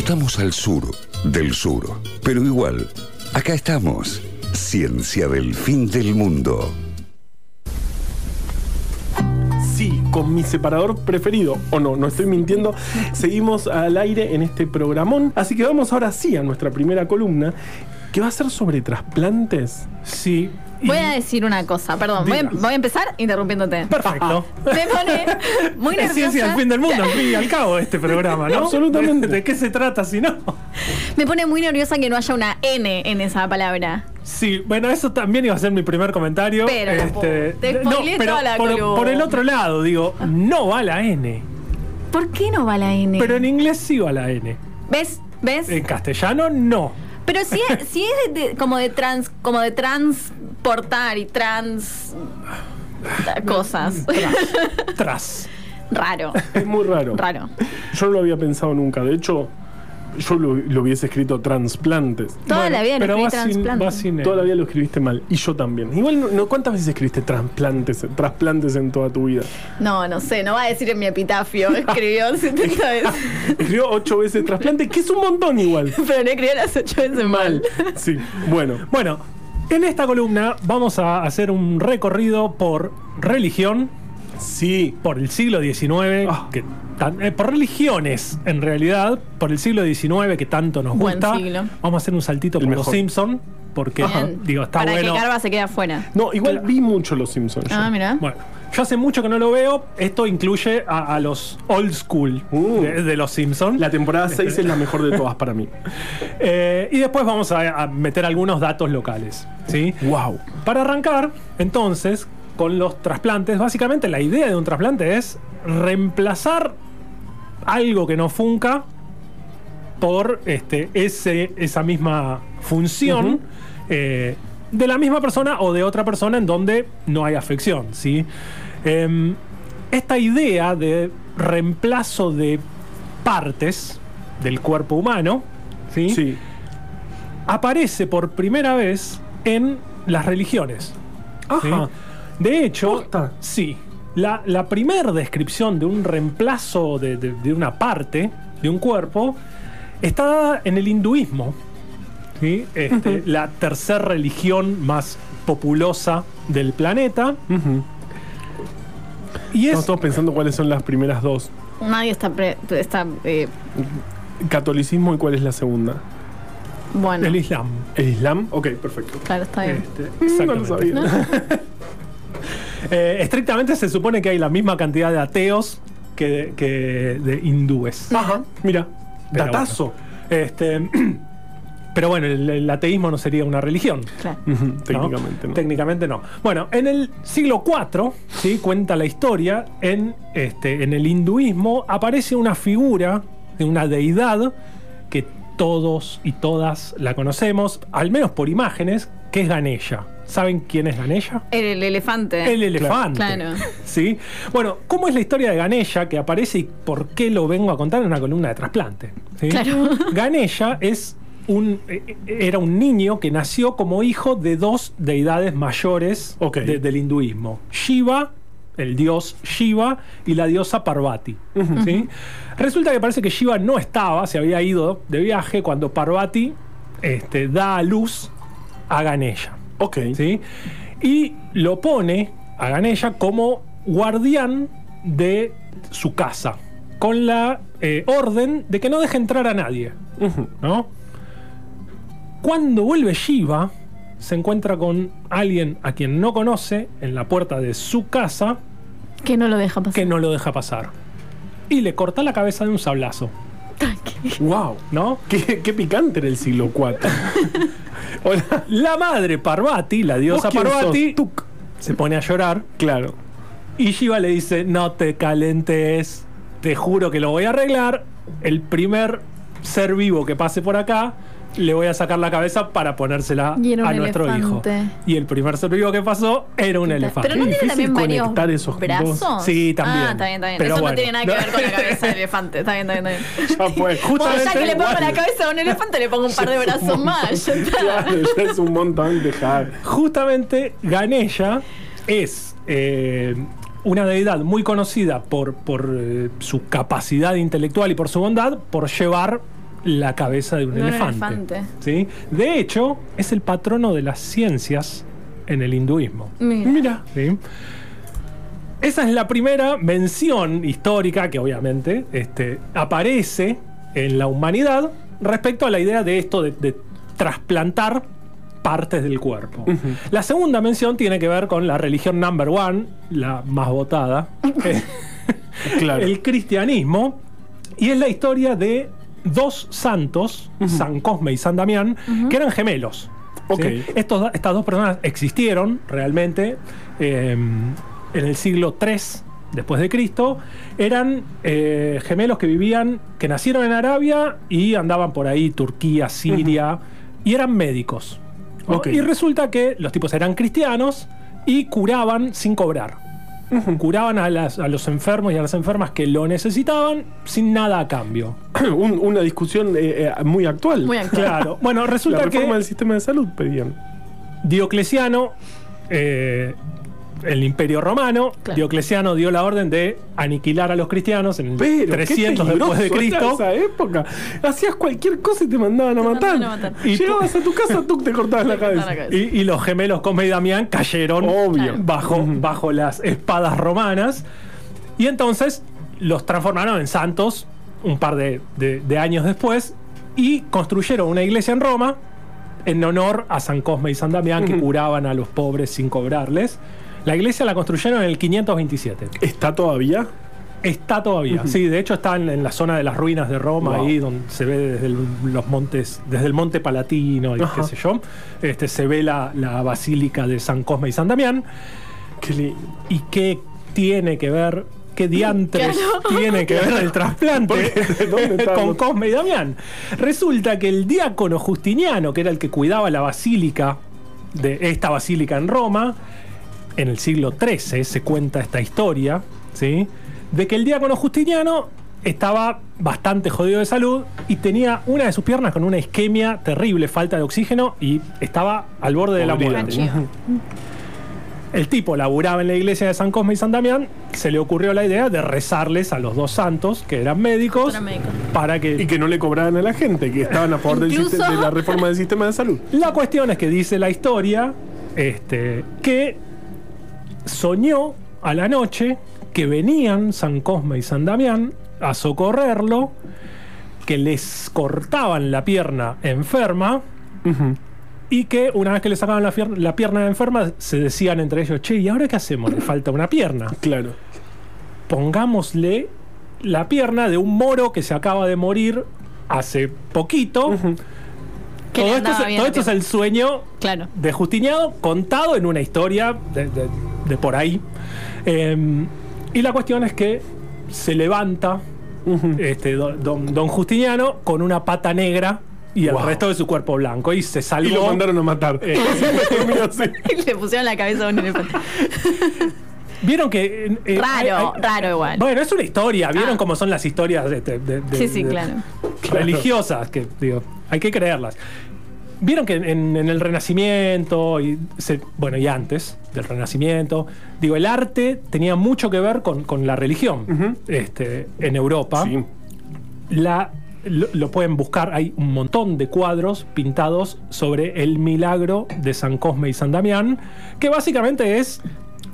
Estamos al sur del sur, pero igual, acá estamos. Ciencia del fin del mundo. Sí, con mi separador preferido, o no, no estoy mintiendo, seguimos al aire en este programón. Así que vamos ahora sí a nuestra primera columna, que va a ser sobre trasplantes. Sí. Voy a decir una cosa, perdón. Voy a, Diga. voy a empezar interrumpiéndote. Perfecto. Me pone muy Es ciencia del nerviosa. fin del mundo, al fin y al cabo, este programa, ¿no? Absolutamente. ¿De, qué se trata si no? Me pone muy nerviosa que no haya una N en esa palabra. Sí, bueno, eso también iba a ser mi primer comentario. Pero, este, te no, pero toda la por, por el otro lado, digo, no va la N. ¿Por qué no va la N? Pero en inglés sí va la N. ¿Ves? ¿Ves? En castellano no. Pero si es, si es de- de- como de trans, como de transportar y trans cosas. Tras. Tras. Raro. Es muy raro. Raro. Yo no lo había pensado nunca. De hecho, yo lo, lo hubiese escrito trasplantes. Toda Bueno, la vida lo pero escribí N. Toda la vida lo escribiste mal. Y yo también. Igual, no, no- ¿cuántas veces escribiste trasplantes, trasplantes en toda tu vida? No, no sé, no va a decir en mi epitafio. Escribió 70 veces. Escribió ocho veces trasplante, que es un montón igual. Pero no escribió las 8 veces mal. Sí, bueno. Bueno, en esta columna vamos a hacer un recorrido por religión, Sí. por el siglo XIX, Ah. que tan- eh, por religiones en realidad, por el siglo XIX que tanto nos Buen gusta. siglo. Vamos a hacer un saltito El por mejor. los Simpson, porque Bien. digo, está Para bueno. que Carva se quede afuera. No, igual vi mucho Los Simpsons. Ah, mira. Bueno, yo hace mucho que no lo veo. Esto incluye a, a los old school Uh. de, de los Simpsons. La temporada 6 es la mejor de todas para mí. Eh, y después vamos a, a meter algunos datos locales. ¿sí? Wow. Para arrancar, entonces, con los trasplantes, básicamente la idea de un trasplante es reemplazar algo que no funca por este, ese, esa misma función eh, de la misma persona o de otra persona en donde no hay afección. ¿sí? Em, esta idea de reemplazo de partes del cuerpo humano ¿sí? Sí. aparece por primera vez en las religiones. Ajá. De hecho, ¿Posta? sí. La, la primera descripción de un reemplazo de, de- de una parte de un cuerpo está dada en el hinduismo. ¿sí? Este, La tercera religión más populosa del planeta. Y es. Estamos todos pensando cuáles son las primeras dos. Nadie está. pre- está eh, Catolicismo y cuál es la segunda. bueno, el Islam. ¿El Islam? Ok, perfecto. claro, está bien. Este, No lo exactamente. sabía. Eh, estrictamente se supone que hay la misma cantidad de ateos que de, que de hindúes. Ajá, mira. Pero Datazo. bueno, este, pero bueno, el, el ateísmo no sería una religión. Claro. ¿no? Técnicamente no. Técnicamente no. Bueno, en el siglo IV, ¿sí? cuenta la historia, en, este, en el hinduismo aparece una figura de una deidad que todos y todas la conocemos, al menos por imágenes, que es Ganesha. ¿Saben quién es Ganesha? El, el elefante. El elefante. Claro. ¿Sí? Bueno, ¿cómo es la historia de Ganesha que aparece y por qué lo vengo a contar en una columna de trasplante? ¿Sí? Claro. Ganesha es un, eh, era un niño que nació como hijo de dos deidades mayores Ok. de- del hinduismo. Shiva, el dios Shiva, y la diosa Parvati. ¿sí? Resulta que parece que Shiva no estaba, se había ido de viaje cuando Parvati este, da a luz a Ganesha. Ok. ¿sí? Y lo pone a Ganesha como guardián de su casa, con la eh, orden de que no deje entrar a nadie. ¿no? Cuando vuelve Shiva, se encuentra con alguien a quien no conoce en la puerta de su casa Que no lo deja pasar. que no lo deja pasar. Y le corta la cabeza de un sablazo, Wow. ¿no? Qué, qué picante era el siglo IV. Hola. La madre Parvati, la diosa ¿Vos quién Parvati, se pone a llorar Claro. Y Shiva le dice, no te calentes, te juro que lo voy a arreglar. El primer ser vivo que pase por acá, le voy a sacar la cabeza para ponérsela a nuestro elefante. hijo. Y el primer ser vivo que pasó era un elefante. Pero no tiene también varios esos brazos. dos. Sí, también. Ah, está bien, está bien. Pero Eso bueno. no tiene nada que ver con la cabeza del elefante. Está bien, está bien, está bien. Ya fue. Bueno, ya que le pongo la cabeza a un elefante, le pongo un par de brazos más. Ya está. Claro, ya es un montón dejar. Justamente Ganesha es eh, una deidad muy conocida por, por eh, su capacidad intelectual y por su bondad, por llevar la cabeza de un De un elefante. elefante. ¿sí? De hecho, es el patrono de las ciencias en el hinduismo. Mira. Mira. ¿sí? Esa es la primera mención histórica que obviamente este, aparece en la humanidad respecto a la idea de esto de, de trasplantar partes del cuerpo. La segunda mención tiene que ver con la religión number one, la más votada, eh, Claro. el cristianismo, y es la historia de dos santos, San Cosme y San Damián, que eran gemelos. Estos, estas dos personas existieron realmente eh, en el siglo III después de Cristo. Eran eh, gemelos que vivían, que nacieron en Arabia y andaban por ahí, Turquía, Siria, y eran médicos. Y resulta que los tipos eran cristianos y curaban sin cobrar. Curaban a, las- a los enfermos y a las enfermas que lo necesitaban sin nada a cambio. Un- una discusión eh, eh, muy actual. Muy actual. Claro. Bueno, La resulta reforma que del sistema de salud pedían. Diocleciano, eh, el imperio romano, Claro. Diocleciano dio la orden de aniquilar a los cristianos en el Pero 300 después de Cristo. En esa época. Hacías cualquier cosa y te mandaban a Te matar. mandaban a matar. Y llegabas a tu casa, tú te cortabas la cabeza. la cabeza. Y, y los gemelos Cosme y Damián cayeron Obvio. bajo, bajo las espadas romanas. Y entonces los transformaron en santos un par de, de- de años después y construyeron una iglesia en Roma en honor a San Cosme y San Damián que curaban a los pobres sin cobrarles. La iglesia la construyeron en el 527. ¿Está todavía? Está todavía, sí, de hecho está en, en la zona de las ruinas de Roma, Wow. ahí donde se ve desde el- los montes, desde el monte Palatino y Ajá. qué sé yo, este, se ve la, la basílica de San Cosme y San Damián. Qué. ¿Y qué tiene que ver, qué diantres Claro. tiene que ver el trasplante Porque, ¿dónde estaban con Cosme y Damián? Resulta que el diácono Justiniano, que era el que cuidaba la basílica, de esta basílica en Roma, en el siglo XIII se cuenta esta historia, ¿sí? De que el diácono Justiniano estaba bastante jodido de salud y tenía una de sus piernas con una isquemia terrible, falta de oxígeno y estaba al borde de la muerte. El tipo laburaba en la iglesia de San Cosme y San Damián, se le ocurrió la idea de rezarles a los dos santos, que eran médicos, Eran médicos. para que... Y que no le cobraban a la gente, que estaban a favor Incluso- de la reforma del sistema de salud. La cuestión es que dice la historia este, que soñó a la noche que venían San Cosme y San Damián a socorrerlo, que les cortaban la pierna enferma y que una vez que le sacaban la, la pierna enferma se decían entre ellos, che, ¿y ahora qué hacemos? Le falta una pierna. Claro. pongámosle la pierna de un moro que se acaba de morir hace poquito. Todo, esto, es, todo esto el sueño Claro. de Justiniano contado en una historia de, de- de por ahí. Eh, y la cuestión es que se levanta este, don, don- don Justiniano con una pata negra y el Wow. resto de su cuerpo blanco. Y se Y salvó. lo mandaron a matar. Eh, así. Le pusieron la cabeza a un elefante. Vieron que. eh, eh, Raro, raro igual. Bueno, es una historia. ¿Vieron Ah. cómo son las historias de, de- de- de- Sí, sí, de- claro. religiosas? Que digo, hay que creerlas. Vieron que en, en el Renacimiento y se- bueno y antes del Renacimiento, digo, el arte tenía mucho que ver con, con la religión. Este, en Europa, Sí. la, lo, lo pueden buscar. Hay un montón de cuadros pintados sobre el milagro de San Cosme y San Damián, que básicamente es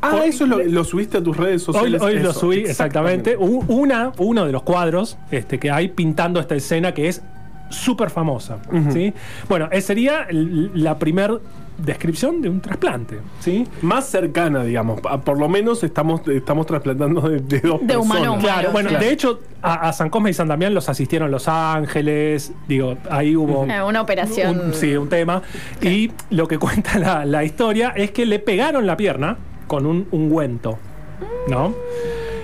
Ah, eso lo, lo subiste a tus redes sociales. hoy lo Eso, subí, exactamente. U- Una, uno de los cuadros este, que hay pintando esta escena que es súper famosa. ¿sí? Bueno, esa sería l- la primer descripción de un trasplante. ¿sí? Más cercana, digamos. Por lo menos estamos, estamos trasplantando de, de dos De humano a personas. humano. Claro, bueno, claro. de hecho, a, a San Cosme y San Damián los asistieron Los Ángeles. Digo, ahí hubo. Eh, Una operación. un- sí, un tema. Y lo que cuenta la, la historia es que le pegaron la pierna con un ungüento. ¿No?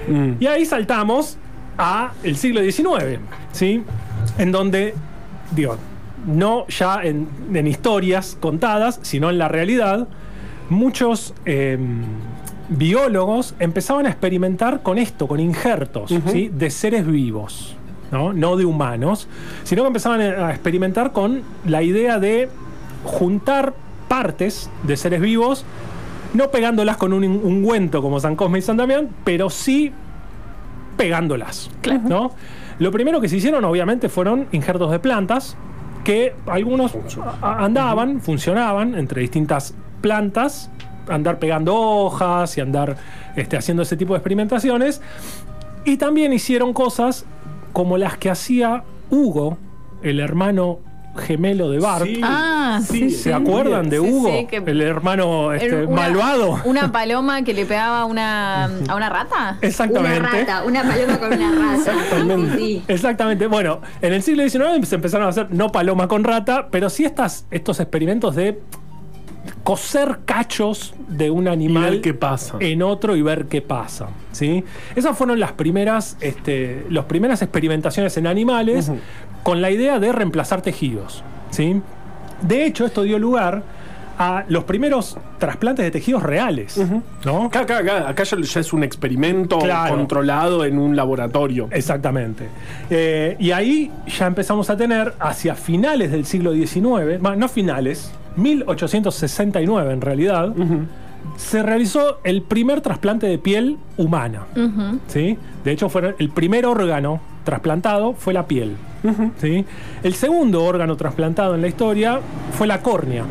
Mm. Y ahí saltamos a el siglo XIX, ¿sí? En donde, digo, no ya en, en historias contadas, sino en la realidad, muchos eh, biólogos empezaban a experimentar con esto, con injertos, ¿sí? De seres vivos, ¿no? No de humanos, sino que empezaban a experimentar con la idea de juntar partes de seres vivos no pegándolas con un ungüento como San Cosme y San Damián, pero sí pegándolas. ¿no? Lo primero que se hicieron, obviamente, fueron injertos de plantas, que algunos andaban, funcionaban entre distintas plantas, andar pegando hojas y andar este, haciendo ese tipo de experimentaciones. Y también hicieron cosas como las que hacía Hugo, el hermano gemelo de Bart. Sí, Ah, sí, ¿Se sí. acuerdan de Hugo? sí, que- el hermano este, una- malvado. Una paloma que le pegaba a una, a una rata. Exactamente. Una rata, una paloma con una rata. Exactamente. Sí. Exactamente. Bueno, en el siglo XIX se empezaron a hacer no paloma con rata, pero sí estas, estos experimentos de coser cachos de un Y animal ver qué pasa. en otro y ver qué pasa. ¿sí? Esas fueron las primeras, este, las primeras experimentaciones en animales con la idea de reemplazar tejidos. ¿sí? De hecho, esto dio lugar a los primeros trasplantes de tejidos reales. ¿no? Acá, acá, acá, acá ya, es un experimento Claro. controlado en un laboratorio. Exactamente. Eh, y ahí ya empezamos a tener, hacia finales del siglo XIX, no finales, 1869 en realidad, se realizó el primer trasplante de piel humana. ¿sí? De hecho, fue el primer órgano trasplantado fue la piel. ¿sí? El segundo órgano trasplantado en la historia fue la córnea,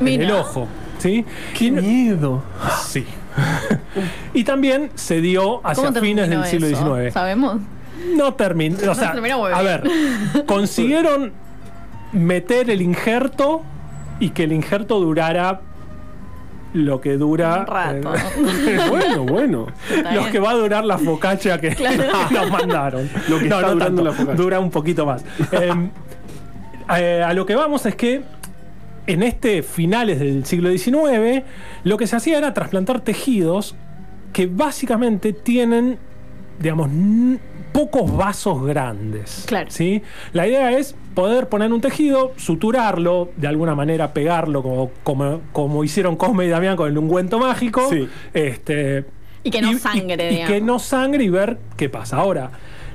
en el ojo. ¿sí? ¡Qué Y- miedo! Sí. y también se dio hacia ¿Cómo fines del terminó siglo eso? XIX. ¿Sabemos? No terminó. O sea, terminó muy a ver, consiguieron meter el injerto y que el injerto durara lo que dura. Un rato. eh, bueno, bueno. Lo que va a durar la focacha que nos mandaron. Lo que está durando la focaccia. Dura un poquito más. Eh, eh, a lo que vamos es que en este finales del siglo XIX, lo que se hacía era trasplantar tejidos que básicamente tienen, digamos, pocos vasos grandes. Claro. ¿sí? La idea es poder poner un tejido, suturarlo, de alguna manera pegarlo, como, como, como hicieron Cosme y Damián con el ungüento mágico. Sí. Este, Y que no sangre, y digamos. que no sangre y ver qué pasa. Ahora,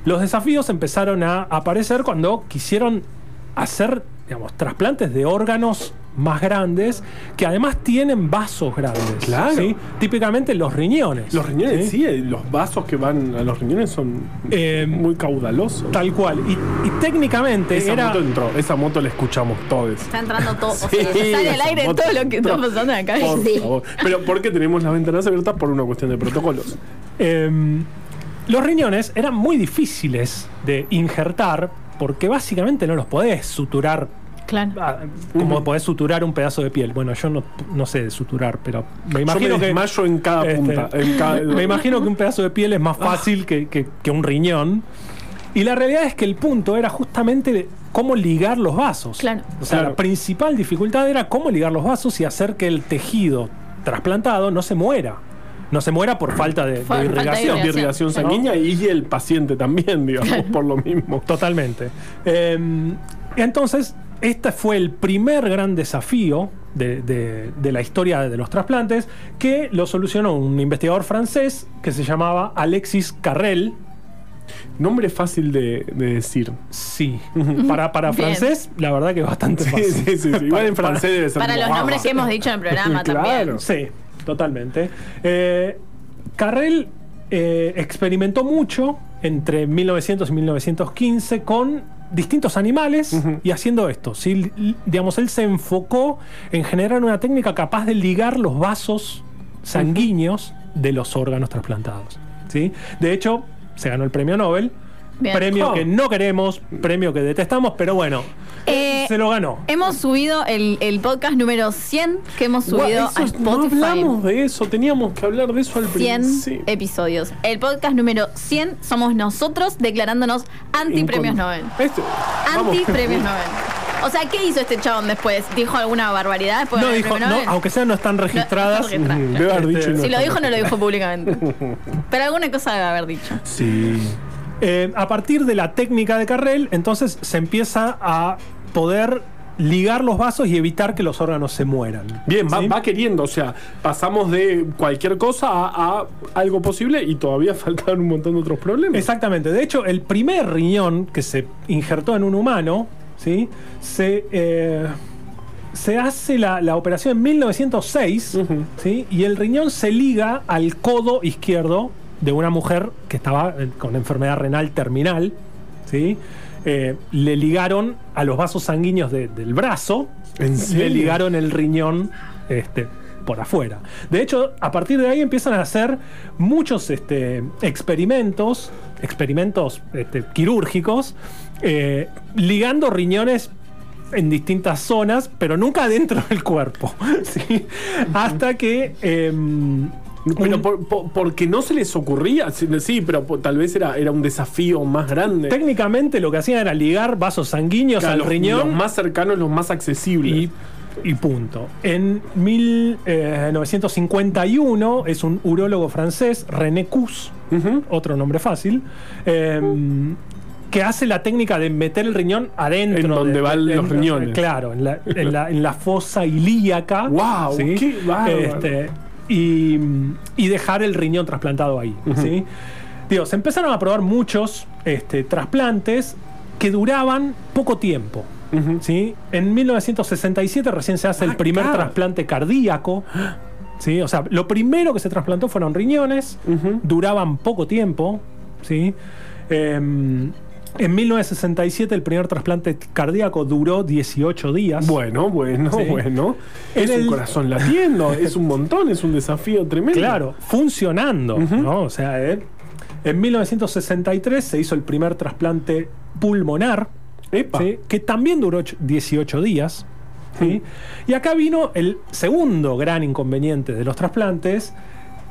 los desafíos empezaron a aparecer cuando quisieron hacer, digamos, trasplantes de órganos más grandes que además tienen vasos grandes. Claro. ¿sí? Típicamente los riñones. Los riñones, ¿sí? sí, eh, los vasos que van a los riñones son Eh, muy caudalosos. Tal cual. Y, y técnicamente Esa era. moto entró, esa moto la escuchamos todos. Está entrando todo. o sea, Sí, sale al esa aire moto todo lo que está pasando acá. Por Sí. favor. Pero porque tenemos las ventanas abiertas por una cuestión de protocolos. Em, los riñones eran muy difíciles de injertar porque básicamente no los podés suturar Claro. ah, como podés suturar un pedazo de piel. Bueno, yo no, no sé de suturar, pero me imagino Yo me que. en cada este, punta. en cada- me imagino que un pedazo de piel es más fácil que, que- que un riñón. Y la realidad es que el punto era justamente cómo ligar los vasos. Claro. O sea, Claro. la principal dificultad era cómo ligar los vasos y hacer que el tejido trasplantado no se muera. No se muera por falta de, de Falta de irrigación. de irrigación sanguínea y el paciente también, digamos, por lo mismo. Totalmente. Eh, entonces, este fue el primer gran desafío de, de- de la historia de los trasplantes que lo solucionó un investigador francés que se llamaba Alexis Carrel. Nombre fácil de, de decir. Sí, para, para francés, la verdad que es bastante fácil. sí, sí, sí. Igual en Para- francés debe ser Para los nombres que hemos dicho en el programa Claro. también. Sí, totalmente. Eh, Carrel eh, experimentó mucho entre 1900 y 1915 con distintos animales y haciendo esto. Digamos, él se enfocó en generar una técnica capaz de ligar los vasos sanguíneos de los órganos trasplantados. ¿sí? De hecho, se ganó el premio Nobel. Bien. Premio Oh. que no queremos, premio que detestamos, pero bueno, Eh, se lo ganó. Hemos subido el, el podcast número 100 que hemos subido a es- no Spotify. hablamos de eso, teníamos que hablar de eso al 100 principio. episodios. El podcast número 100 somos nosotros declarándonos anti-premios Nobel. Este. Anti-premios Nobel. O sea, ¿qué hizo este chabón después? ¿Dijo alguna barbaridad después No dijo, premio no, Nobel? aunque sean no están registradas. No. Debe haber dicho Si lo dijo, no lo dijo públicamente. Pero alguna cosa debe haber dicho. Sí. Eh, a partir de la técnica de Carrel, entonces se empieza a poder ligar los vasos y evitar que los órganos se mueran. Bien, va, ¿Sí? va queriendo, o sea, pasamos de cualquier cosa a, a algo posible y todavía faltan un montón de otros problemas. Exactamente. De hecho, el primer riñón que se injertó en un humano, ¿sí? Se, eh, se hace la, la operación en 1906, Ujú. ¿sí? Y el riñón se liga al codo izquierdo de una mujer que estaba con enfermedad renal terminal, ¿sí? Eh, le ligaron a los vasos sanguíneos de- del brazo, le ligaron el riñón este, por afuera. De hecho, a partir de ahí empiezan a hacer muchos este, experimentos, experimentos este, quirúrgicos, eh, ligando riñones en distintas zonas, pero nunca dentro del cuerpo. ¿sí? Hasta que... em, Pero un- por- por- porque no se les ocurría, sí, pero tal vez era, era un desafío más grande. técnicamente lo que hacían era ligar vasos sanguíneos Claro, al los, riñón los más cercanos, los más accesibles. y, y punto. En 1951 es un urólogo francés, René Cus, otro nombre fácil, em, que hace la técnica de meter el riñón adentro. En donde de- van de- los en- riñones. Claro, en la, en la- en la fosa ilíaca. ¿sí? ¡Qué! Este, y, y dejar el riñón trasplantado ahí. ¿sí? Digo, se empezaron a probar muchos este, trasplantes que duraban poco tiempo. ¿sí? En 1967 recién se hace el Ah, primer claro. trasplante cardíaco. ¿sí? O sea, lo primero que se trasplantó fueron riñones, duraban poco tiempo. ¿sí? Em, en 1967 el primer trasplante cardíaco duró 18 días. Bueno, bueno, Sí. bueno. En Es el- un corazón latiendo, es un montón, es un desafío tremendo. Claro, funcionando. ¿no? O sea, eh, en 1963 se hizo el primer trasplante pulmonar, que también duró ocho- 18 días. ¿sí? Y acá vino el segundo gran inconveniente de los trasplantes.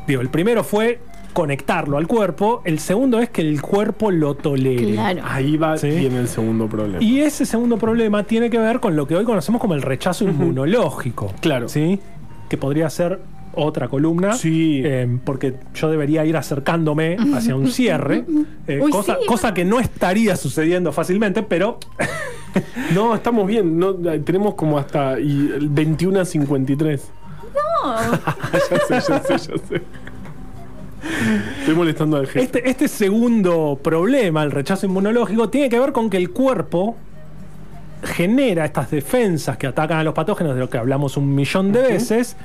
Digo, el primero fue conectarlo al cuerpo, el segundo es que el cuerpo lo tolere. Claro. Ahí va, Sí. viene el segundo problema. Y ese segundo problema tiene que ver con lo que hoy conocemos como el rechazo inmunológico. Claro. ¿Sí? Que podría ser otra columna. Sí. eh, porque yo debería ir acercándome hacia un cierre. eh, Uy, cosa, sí. cosa que no estaría sucediendo fácilmente, pero No, estamos bien. No, tenemos como hasta y, el 21 a 53. No. ya sé, ya sé, ya sé. Estoy molestando al jefe. este, este segundo problema, el rechazo inmunológico, tiene que ver con que el cuerpo genera estas defensas que atacan a los patógenos, de lo que hablamos un millón de veces,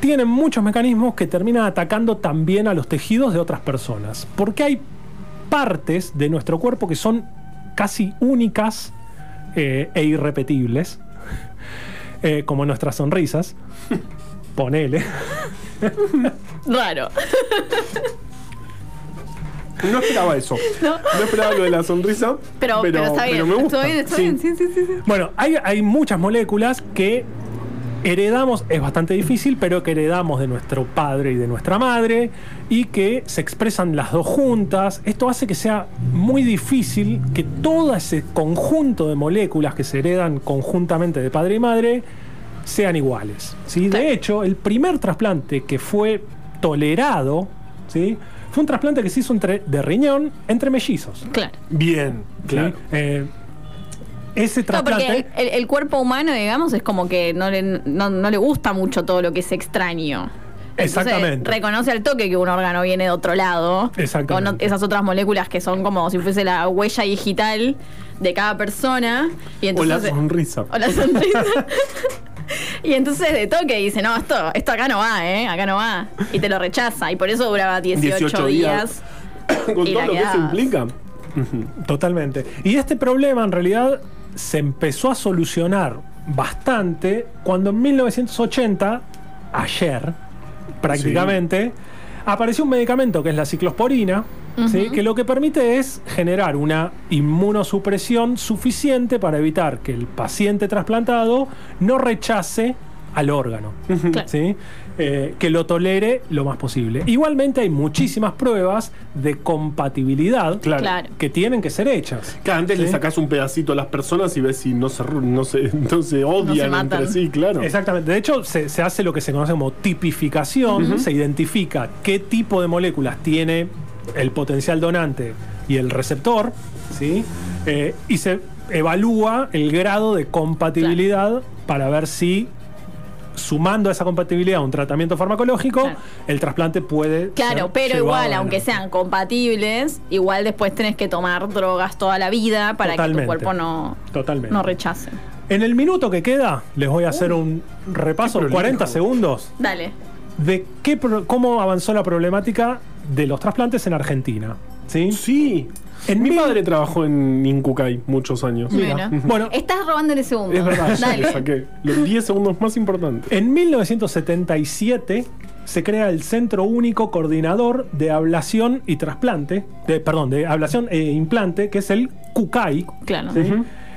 tienen muchos mecanismos que terminan atacando también a los tejidos de otras personas. Porque hay partes de nuestro cuerpo que son casi únicas eh, e irrepetibles, eh, como nuestras sonrisas. Ponele. Raro. No esperaba eso. No. No esperaba lo de la sonrisa. Pero, pero, está bien. me gusta. Está bien, está Sí. bien. Sí, sí, sí, sí. Bueno, hay, hay muchas moléculas que heredamos, es bastante difícil, pero que heredamos de nuestro padre y de nuestra madre y que se expresan las dos juntas. Esto hace que sea muy difícil que todo ese conjunto de moléculas que se heredan conjuntamente de padre y madre sean iguales. ¿sí? De hecho, el primer trasplante que fue tolerado ¿sí? fue un trasplante que se hizo entre, de riñón entre mellizos. Claro. Bien, ¿sí? claro. Eh, ese No, trasplante... porque el, el cuerpo humano, digamos, es como que no le, no, no le gusta mucho todo lo que es extraño. Entonces, Exactamente. reconoce al toque que un órgano viene de otro lado. Exactamente. Con esas otras moléculas que son como si fuese la huella digital de cada persona. Y O la entonces, sonrisa. o la sonrisa. y entonces de toque dice, no, esto, esto acá no va, ¿eh? Acá no va. Y te lo rechaza. Y por eso duraba 18, 18 días. días. Con Y todo la lo que eso implica. Totalmente. Y este problema en realidad se empezó a solucionar bastante cuando en 1980, ayer prácticamente, apareció un medicamento que es la ciclosporina, ¿sí? que lo que permite es generar una inmunosupresión suficiente para evitar que el paciente trasplantado no rechace al órgano. Claro. ¿sí? Eh, que lo tolere lo más posible. Igualmente hay muchísimas pruebas de compatibilidad Claro. Claro. que tienen que ser hechas. Que antes le sacás un pedacito a las personas y ves si no se, no se, no se odian entre sí, claro. Exactamente. De hecho, se, se hace lo que se conoce como tipificación. Se identifica qué tipo de moléculas tiene el potencial donante y el receptor, ¿sí? Eh, y se evalúa el grado de compatibilidad para ver si sumando a esa compatibilidad a un tratamiento farmacológico, Claro. el trasplante puede. Claro, ser pero igual, aunque sean compatibles, igual después tenés que tomar drogas toda la vida para que tu cuerpo no, Totalmente. no rechace. En el minuto que queda, les voy a hacer un repaso, Qué prolijo. 40 segundos, Dale. de qué cómo avanzó la problemática de los trasplantes en Argentina. ¿sí? Sí. En Mi mil- padre trabajó en Incucay muchos años. Mira. Bueno. Bueno, Estás robándole segundos. Es verdad, le Dale. saqué los 10 segundos más importantes. En 1977 se crea el Centro Único Coordinador de Ablación y Trasplante, de, perdón, de Ablación e Implante, que es el CUCAI, Claro. ¿sí?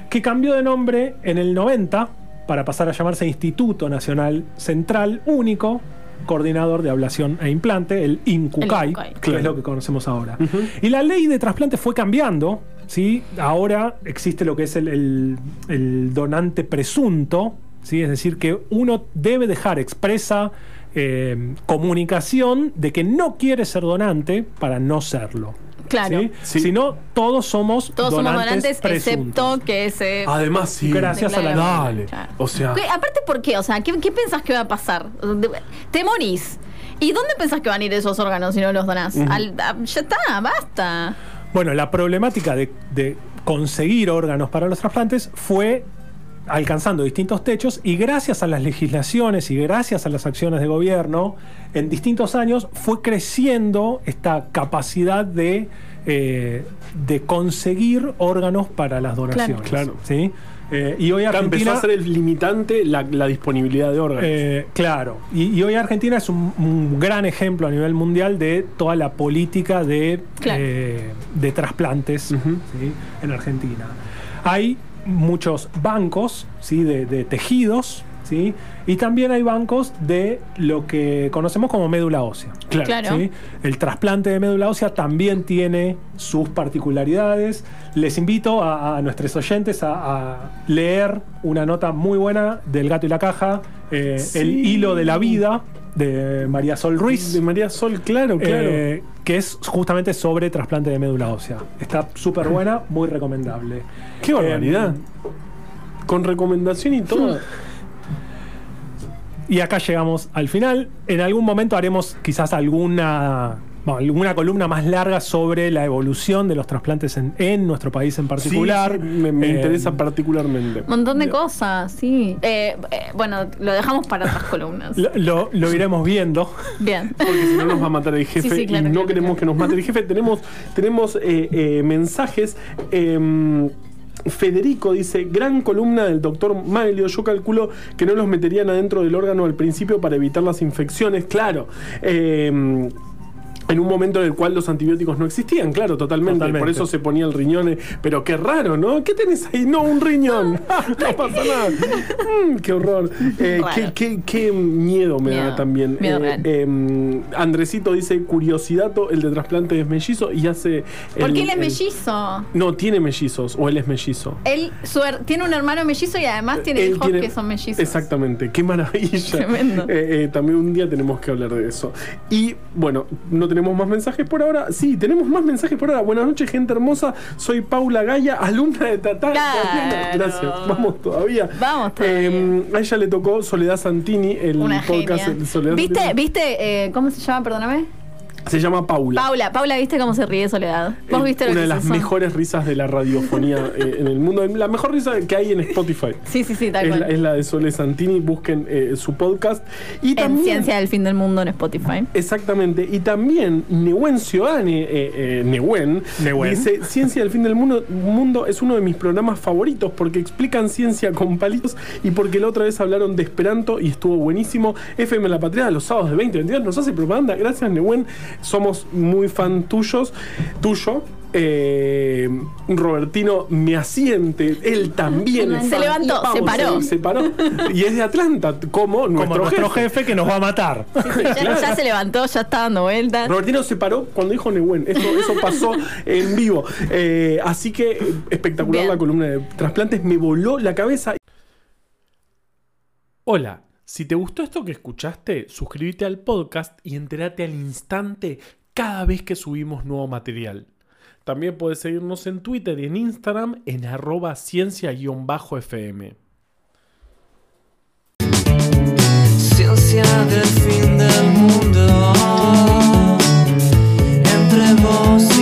que cambió de nombre en el 90 para pasar a llamarse Instituto Nacional Central Único Coordinador de Ablación e Implante, el INCUCAI, que Claro. es lo que conocemos ahora. Y la ley de trasplante fue cambiando. ¿sí? Ahora existe lo que es el, el- el donante presunto, ¿sí? es decir, que uno debe dejar expresa eh, comunicación de que no quiere ser donante para no serlo. Claro. ¿sí? Sí. Si no, todos somos Todos somos donantes donantes, presuntos. excepto que ese. Además, sí. Gracias a la Dale. Claro. O sea, ¿Qué- Aparte, ¿por qué? O sea, ¿qué, qué pensás que va a pasar? Te morís. ¿Y dónde pensás que van a ir esos órganos si no los donás? Al- a- ya está, basta. Bueno, la problemática de, de conseguir órganos para los trasplantes fue alcanzando distintos techos y gracias a las legislaciones y gracias a las acciones de gobierno, en distintos años fue creciendo esta capacidad de, eh, de conseguir órganos para las donaciones. Claro. ¿sí? Eh, y hoy acá empezó Argentina... a ser el limitante la, la disponibilidad de órganos. Eh, claro, y, y hoy Argentina es un, un gran ejemplo a nivel mundial de toda la política de, Claro. eh, de trasplantes en Argentina. Hay muchos bancos ¿sí? de, de tejidos ¿sí? y también hay bancos de lo que conocemos como médula ósea. claro. claro. ¿sí? El trasplante de médula ósea también tiene sus particularidades. Les invito a, a nuestros oyentes a, a leer una nota muy buena del Gato y la Caja, eh, Sí. El hilo de la vida de María Sol Ruiz. De María Sol, claro, claro. eh, que es justamente sobre trasplante de médula ósea. Está súper buena, muy recomendable. Qué barbaridad. Eh, Con recomendación y todo. Y acá llegamos al final. En algún momento haremos quizás alguna, bueno, alguna columna más larga sobre la evolución de los trasplantes en, en nuestro país en particular. Sí, sí, me, me Eh, interesa particularmente. Montón de cosas, sí. Eh, eh, bueno, lo dejamos para otras columnas. Lo, lo- lo iremos viendo. Bien. Porque si no nos va a matar el jefe Sí, sí, claro, y no claro, queremos claro. que nos mate el jefe. Tenemos, tenemos eh, eh, mensajes. Federico dice, gran columna del doctor Maglio, yo calculo que no los meterían adentro del órgano al principio para evitar las infecciones, claro. Em, en un momento en el cual los antibióticos no existían, claro, totalmente. Totalmente. Por eso se ponía el riñón. eh, Pero qué raro, ¿no? ¿Qué tenés ahí? No, un riñón. no pasa nada. Mm, qué horror. Eh, qué, qué- qué miedo me da también. Miedo Eh, real. eh, Andresito dice, curiosidato, el de trasplante es mellizo y hace... ¿Por qué él es el- mellizo? No, tiene mellizos o él es mellizo. Él su tiene un hermano mellizo y además tiene Él hijos tiene- que son mellizos. Exactamente, qué maravilla. Tremendo. Eh, eh, también un día tenemos que hablar de eso. Y bueno, no tenemos más mensajes por ahora. Sí, tenemos más mensajes por ahora. Buenas noches, gente hermosa. Soy Paula Gaya, alumna de Tatá. Claro. Gracias, vamos todavía. Vamos todavía. Eh, a ella le tocó Soledad Santini, el Una podcast Soledad ¿Viste, Santini. viste eh, cómo se llama? Perdóname. Se llama Paula. Paula, Paula, ¿viste cómo se ríe Soledad? ¿Vos Eh, viste lo una que de las mejores risas de la radiofonía eh, en el mundo. La mejor risa que hay en Spotify. Sí, sí, sí, tal Es cual. la, es la de Sole Santini. Busquen eh, su podcast. Y en también, Ciencia del Fin del Mundo en Spotify. Exactamente. Y también Newen Ciudadane, eh, eh, Newen, Newen. dice: Ciencia del fin del mundo, mundo es uno de mis programas favoritos porque explican ciencia con palitos y porque la otra vez hablaron de Esperanto y estuvo buenísimo. FM La Patria los sábados de 2022 nos hace propaganda. Gracias, Newen. Somos muy fan tuyos. Tuyo. Eh, Robertino me asiente, él también Se fan. levantó, se paró. Se, paró. Y es de Atlanta, como nuestro, como nuestro jefe. jefe. que nos va a matar. Ya, ya se levantó, ya está dando vueltas. Robertino se paró cuando dijo Nehuen. Eso, eso pasó en vivo. Eh, así que espectacular Bien. la columna de trasplantes. Me voló la cabeza. Hola. Si te gustó esto que escuchaste, suscríbete al podcast y entérate al instante cada vez que subimos nuevo material. También puedes seguirnos en Twitter y en Instagram en arroba ciencia-fm. Ciencia del fin del mundo entre vos.